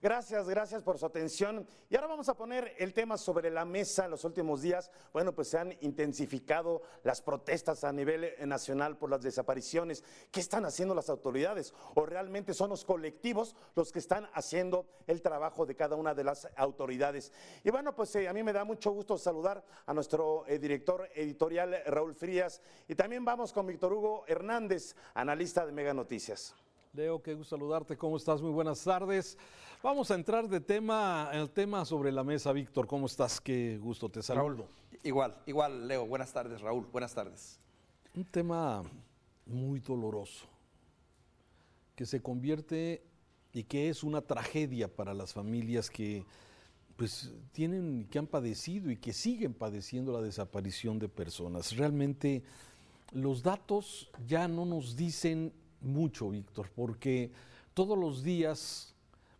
Gracias, gracias por su atención. Y ahora vamos a poner el tema sobre la mesa. En los últimos días, bueno, pues se han intensificado las protestas a nivel eh, nacional por las desapariciones. ¿Qué están haciendo las autoridades? ¿O realmente son los colectivos los que están haciendo el trabajo de cada una de las autoridades? Y bueno, pues eh, a mí me da mucho gusto saludar a nuestro eh, director editorial Raúl Frías. Y también vamos con Víctor Hugo Hernández, analista de Mega Noticias. Leo, qué gusto saludarte. ¿Cómo estás? Muy buenas tardes. Vamos a entrar de tema, el tema sobre la mesa, Víctor. ¿Cómo estás? Qué gusto te saludo. Igual, igual, Leo. Buenas tardes, Raúl. Buenas tardes. Un tema muy doloroso, que se convierte y que es una tragedia para las familias que pues tienen, que han padecido y que siguen padeciendo la desaparición de personas. Realmente los datos ya no nos dicen mucho, Víctor, porque todos los días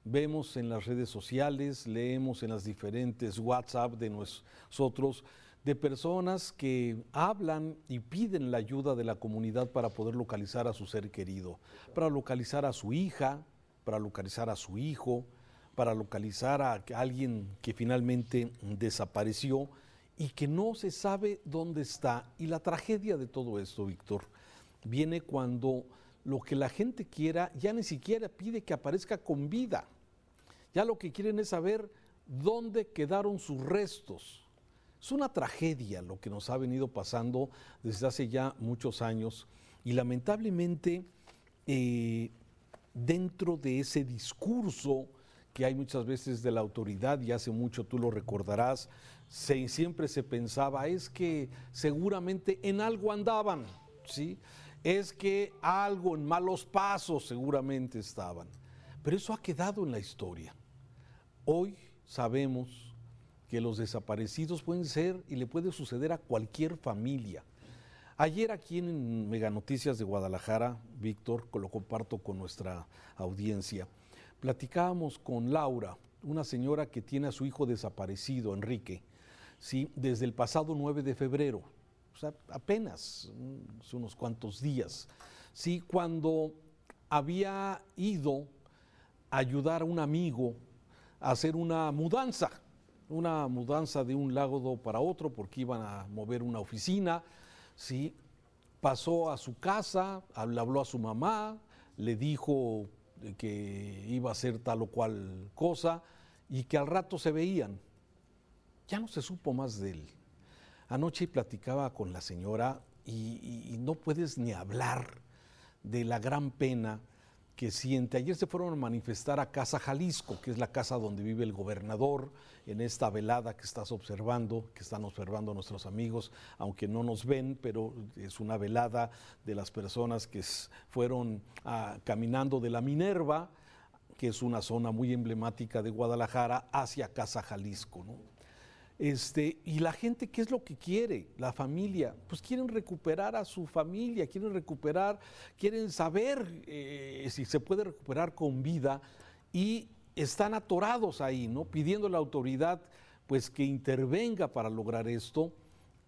vemos en las redes sociales, leemos en las diferentes WhatsApp de nosotros, de personas que hablan y piden la ayuda de la comunidad para poder localizar a su ser querido, para localizar a su hija, para localizar a su hijo, para localizar a alguien que finalmente desapareció y que no se sabe dónde está. Y la tragedia de todo esto, Víctor, viene cuando lo que la gente quiera ya ni siquiera pide que aparezca con vida. Ya lo que quieren es saber dónde quedaron sus restos. Es una tragedia lo que nos ha venido pasando desde hace ya muchos años y lamentablemente eh, dentro de ese discurso que hay muchas veces de la autoridad, y hace mucho tú lo recordarás, siempre se pensaba, es que seguramente en algo andaban, ¿sí? Es que algo en malos pasos seguramente estaban. Pero eso ha quedado en la historia. Hoy sabemos que los desaparecidos pueden ser y le puede suceder a cualquier familia. Ayer aquí en Mega Noticias de Guadalajara, Víctor, lo comparto con nuestra audiencia, platicábamos con Laura, una señora que tiene a su hijo desaparecido, Enrique, ¿sí? desde el pasado 9 de febrero apenas unos cuantos días. Sí, cuando había ido a ayudar a un amigo a hacer una mudanza, una mudanza de un lago para otro porque iban a mover una oficina, sí, pasó a su casa, le habló a su mamá, le dijo que iba a hacer tal o cual cosa y que al rato se veían. Ya no se supo más de él. Anoche platicaba con la señora y, no puedes ni hablar de la gran pena que siente. Ayer se fueron a manifestar a Casa Jalisco, que es la casa donde vive el gobernador, en esta velada que estás observando, que están observando nuestros amigos, aunque no nos ven, pero es una velada de las personas que fueron ah, caminando de la Minerva, que es una zona muy emblemática de Guadalajara, hacia Casa Jalisco. ¿no? Este, y la gente, ¿qué es lo que quiere? La familia, pues quieren recuperar a su familia, quieren recuperar, quieren saber eh, si se puede recuperar con vida y están atorados ahí, ¿no? Pidiendo a la autoridad pues que intervenga para lograr esto.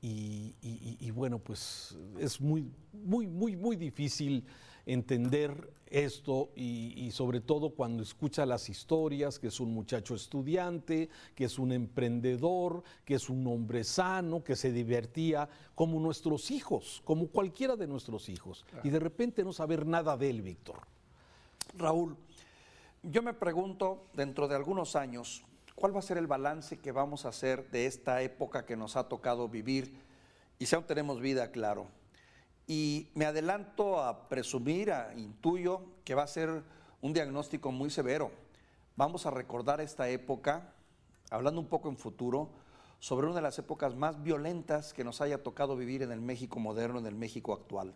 Y, y, bueno, pues es muy, muy, muy, muy difícil entender esto y, sobre todo cuando escucha las historias, que es un muchacho estudiante, que es un emprendedor, que es un hombre sano, que se divertía como nuestros hijos, como cualquiera de nuestros hijos, y de repente no saber nada de él, Víctor. Raúl, yo me pregunto, dentro de algunos años, ¿cuál va a ser el balance que vamos a hacer de esta época que nos ha tocado vivir? Y si aún tenemos vida, claro y me adelanto a presumir, a intuyo que va a ser un diagnóstico muy severo. Vamos a recordar esta época, hablando un poco en futuro, sobre una de las épocas más violentas que nos haya tocado vivir en el México moderno, en el México actual.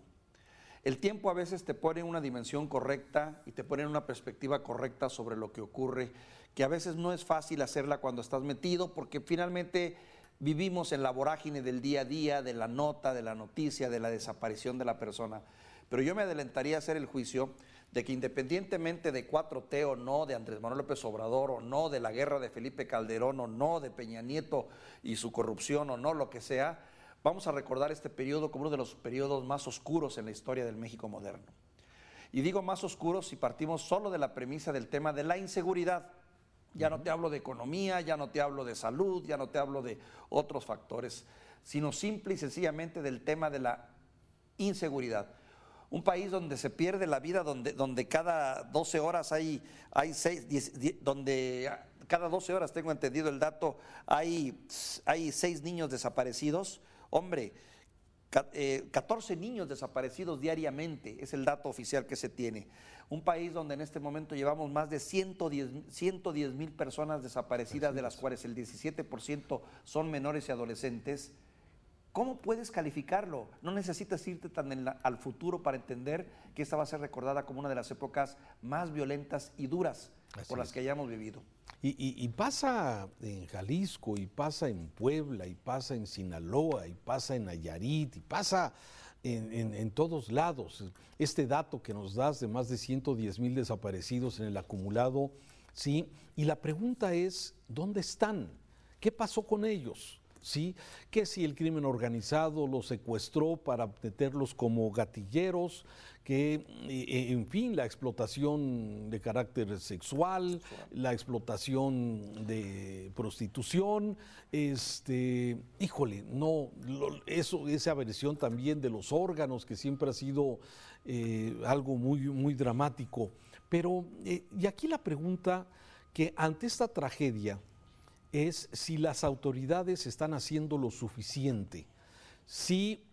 El tiempo a veces te pone en una dimensión correcta y te pone en una perspectiva correcta sobre lo que ocurre, que a veces no es fácil hacerla cuando estás metido, porque finalmente vivimos en la vorágine del día a día, de la nota, de la noticia, de la desaparición de la persona. Pero yo me adelantaría a hacer el juicio de que independientemente de 4T o no, de Andrés Manuel López Obrador o no, de la guerra de Felipe Calderón o no, de Peña Nieto y su corrupción o no, lo que sea, vamos a recordar este periodo como uno de los periodos más oscuros en la historia del México moderno. Y digo más oscuros si partimos solo de la premisa del tema de la inseguridad. Ya no te hablo de economía, ya no te hablo de salud, ya no te hablo de otros factores, sino simple y sencillamente del tema de la inseguridad. Un país donde se pierde la vida, donde, donde cada 12 horas hay, hay seis, donde cada 12 horas, tengo entendido el dato, hay, hay seis niños desaparecidos. Hombre, 14 eh, niños desaparecidos diariamente, es el dato oficial que se tiene. Un país donde en este momento llevamos más de 110 mil personas desaparecidas, de las cuales el 17% son menores y adolescentes. ¿Cómo puedes calificarlo? No necesitas irte tan al futuro para entender que esta va a ser recordada como una de las épocas más violentas y duras por las que hayamos vivido. Y, pasa en Jalisco, y pasa en Puebla, y pasa en Sinaloa, y pasa en Nayarit, y pasa en, todos lados. Este dato que nos das de más de 110 mil desaparecidos en el acumulado, ¿sí? Y la pregunta es, ¿dónde están? ¿Qué pasó con ellos? ¿Sí? Que si el crimen organizado los secuestró para meterlos como gatilleros, que, eh, eh, en fin, la explotación de carácter sexual, la explotación de prostitución, este, híjole, no, eso, esa versión también de los órganos, que siempre ha sido eh, algo muy, muy dramático. Pero, y aquí la pregunta que ante esta tragedia, es si las autoridades están haciendo lo suficiente, si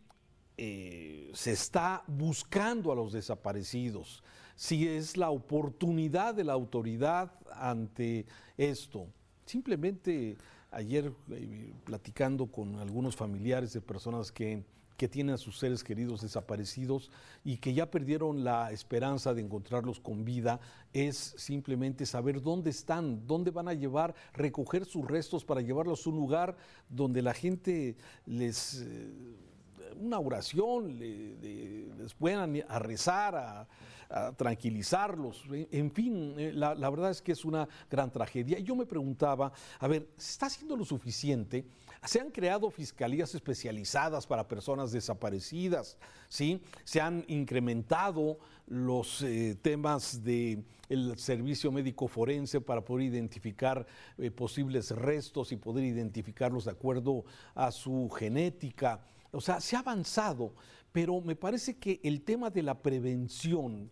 eh, se está buscando a los desaparecidos, si es la oportunidad de la autoridad ante esto. Simplemente ayer eh, platicando con algunos familiares de personas que que tienen a sus seres queridos desaparecidos y que ya perdieron la esperanza de encontrarlos con vida, es simplemente saber dónde están, dónde van a llevar, recoger sus restos para llevarlos a un lugar donde la gente les... Eh, una oración, les puedan a rezar, a, tranquilizarlos. En fin, eh, la, verdad es que es una gran tragedia. Yo me preguntaba, a ver, ¿se está haciendo lo suficiente? Se han creado fiscalías especializadas para personas desaparecidas, ¿sí? Se han incrementado los eh, temas del servicio médico forense para poder identificar eh, posibles restos y poder identificarlos de acuerdo a su genética. O sea, se ha avanzado, pero me parece que el tema de la prevención,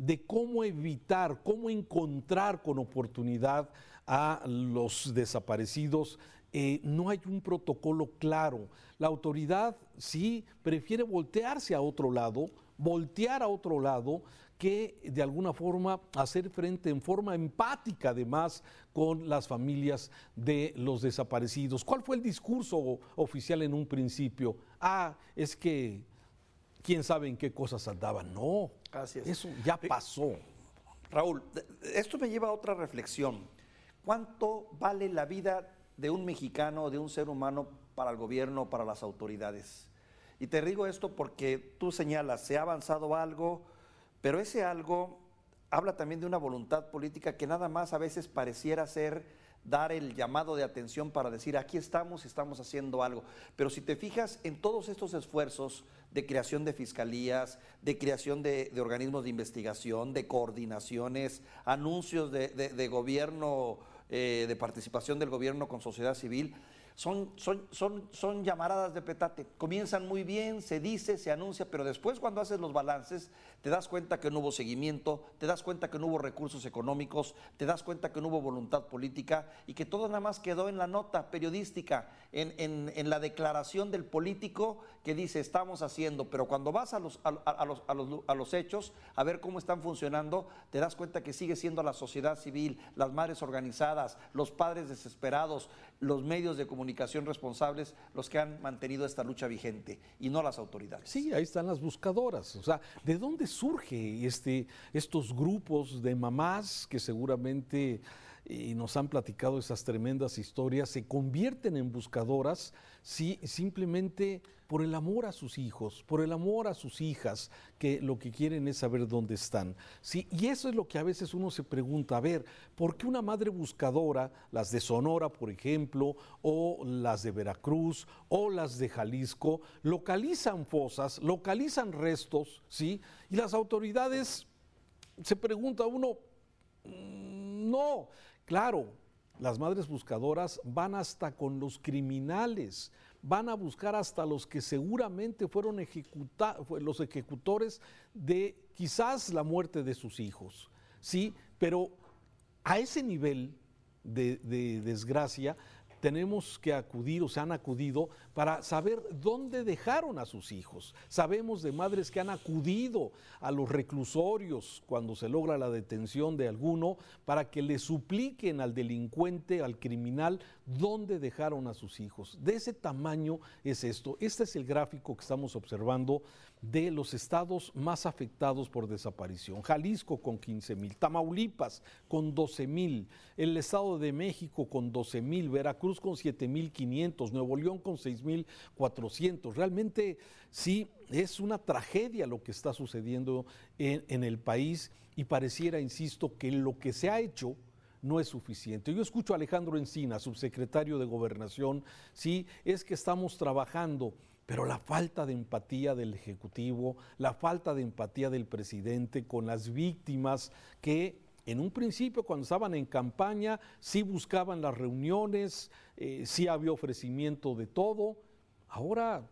de cómo evitar, cómo encontrar con oportunidad a los desaparecidos eh, no hay un protocolo claro. La autoridad sí prefiere voltearse a otro lado, voltear a otro lado, que de alguna forma hacer frente en forma empática además con las familias de los desaparecidos. ¿Cuál fue el discurso oficial en un principio? Ah, es que quién sabe en qué cosas andaban. No, eso ya pasó. Raúl, esto me lleva a otra reflexión. ¿Cuánto vale la vida de un mexicano, de un ser humano para el gobierno, para las autoridades. Y te digo esto porque tú señalas, se ha avanzado algo, pero ese algo habla también de una voluntad política que nada más a veces pareciera ser dar el llamado de atención para decir, aquí estamos, estamos haciendo algo. Pero si te fijas en todos estos esfuerzos de creación de fiscalías, de creación de, organismos de investigación, de coordinaciones, anuncios de, gobierno eh, de participación del gobierno con sociedad civil, son, son, son, son llamaradas de petate. Comienzan muy bien, se dice, se anuncia, pero después cuando haces los balances te das cuenta que no hubo seguimiento, te das cuenta que no hubo recursos económicos, te das cuenta que no hubo voluntad política y que todo nada más quedó en la nota periodística, en, en, la declaración del político que dice estamos haciendo, pero cuando vas a los, a, los, a, los, a los hechos, a ver cómo están funcionando, te das cuenta que sigue siendo la sociedad civil, las madres organizadas, los padres desesperados, los medios de comunicación responsables los que han mantenido esta lucha vigente y no las autoridades. Sí, ahí están las buscadoras. O sea, ¿de dónde surge este, estos grupos de mamás que seguramente y nos han platicado esas tremendas historias, se convierten en buscadoras si simplemente por el amor a sus hijos, por el amor a sus hijas, que lo que quieren es saber dónde están. Sí, y eso es lo que a veces uno se pregunta, a ver, ¿por qué una madre buscadora, las de Sonora, por ejemplo, o las de Veracruz, o las de Jalisco, localizan fosas, localizan restos, ¿sí? Y las autoridades se pregunta uno, mm, no, claro, las madres buscadoras van hasta con los criminales, van a buscar hasta los que seguramente fueron los ejecutores de quizás la muerte de sus hijos, ¿sí? Pero a ese nivel de, de desgracia, tenemos que acudir o se han acudido para saber dónde dejaron a sus hijos. Sabemos de madres que han acudido a los reclusorios cuando se logra la detención de alguno para que le supliquen al delincuente, al criminal, dónde dejaron a sus hijos. De ese tamaño es esto. Este es el gráfico que estamos observando de los estados más afectados por desaparición. Jalisco con 15 mil, Tamaulipas con 12 mil, el Estado de México con 12 mil, Veracruz con 7 mil 500, Nuevo León con 6 mil 400. Realmente sí es una tragedia lo que está sucediendo en, en el país y pareciera, insisto, que lo que se ha hecho no es suficiente. Yo escucho a Alejandro Encina, subsecretario de Gobernación, sí, es que estamos trabajando pero la falta de empatía del Ejecutivo, la falta de empatía del presidente con las víctimas que en un principio cuando estaban en campaña sí buscaban las reuniones, eh, sí había ofrecimiento de todo, ahora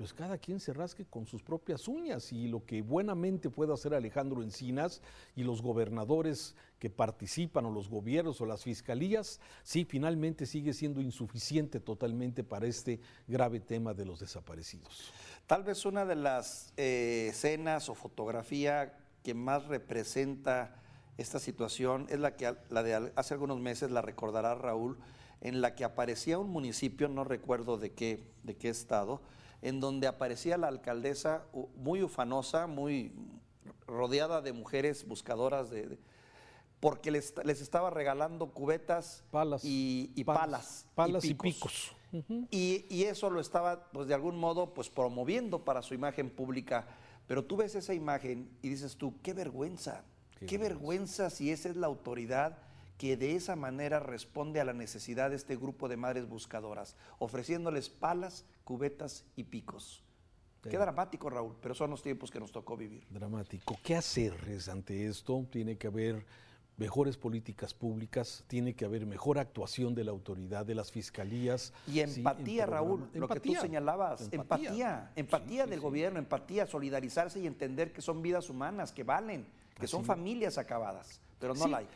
pues cada quien se rasque con sus propias uñas y lo que buenamente pueda hacer Alejandro Encinas y los gobernadores que participan o los gobiernos o las fiscalías, sí, finalmente sigue siendo insuficiente totalmente para este grave tema de los desaparecidos. Tal vez una de las eh, escenas o fotografía que más representa esta situación es la que la de hace algunos meses la recordará Raúl, en la que aparecía un municipio, no recuerdo de qué, de qué estado, en donde aparecía la alcaldesa muy ufanosa, muy rodeada de mujeres buscadoras de, porque les, estaba regalando cubetas palas, y, palas, palas, y picos. y, eso lo estaba, pues de algún modo, pues promoviendo para su imagen pública. Pero tú ves esa imagen y dices tú, qué vergüenza, qué, vergüenza si esa es la autoridad que de esa manera responde a la necesidad de este grupo de madres buscadoras, ofreciéndoles palas, cubetas y picos. Qué dramático, Raúl, pero son los tiempos que nos tocó vivir. Dramático. ¿Qué hacer ante esto? Tiene que haber mejores políticas públicas, tiene que haber mejor actuación de la autoridad, de las fiscalías. Y empatía, Raúl, lo que tú señalabas, empatía, empatía, del gobierno, empatía, solidarizarse y entender que son vidas humanas, que valen, que son familias acabadas pero no la hay.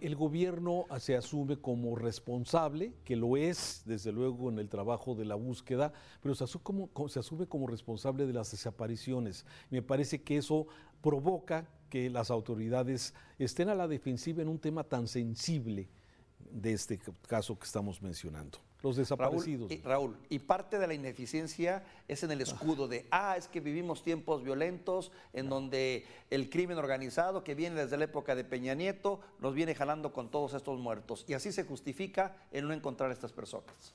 el, gobierno se asume como responsable, que lo es desde luego en el trabajo de la búsqueda, pero se asume como, se asume como responsable de las desapariciones. Me parece que eso provoca que las autoridades estén a la defensiva en un tema tan sensible de este caso que estamos mencionando los desaparecidos. Raúl y, parte de la ineficiencia es en el escudo de, ah, es que vivimos tiempos violentos en donde el crimen organizado que viene desde la época de Peña Nieto nos viene jalando con todos estos muertos. Y así se justifica el no encontrar a estas personas.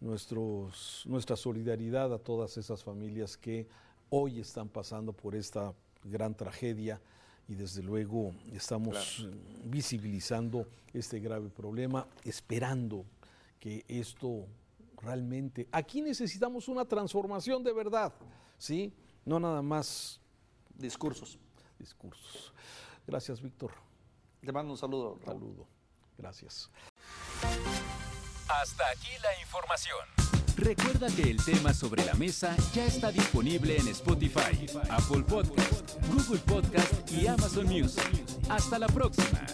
Nuestros, nuestra solidaridad a todas esas familias que hoy están pasando por esta gran tragedia y desde luego estamos visibilizando este grave problema, esperando que esto realmente... Aquí necesitamos una transformación de verdad, ¿sí? No nada más... Discursos. Discursos. Gracias, Víctor. Te mando un saludo. Saludo. Gracias. Hasta aquí la información. Recuerda que el tema sobre la mesa ya está disponible en Spotify, Apple Podcast, Google Podcast y Amazon Music. Hasta la próxima.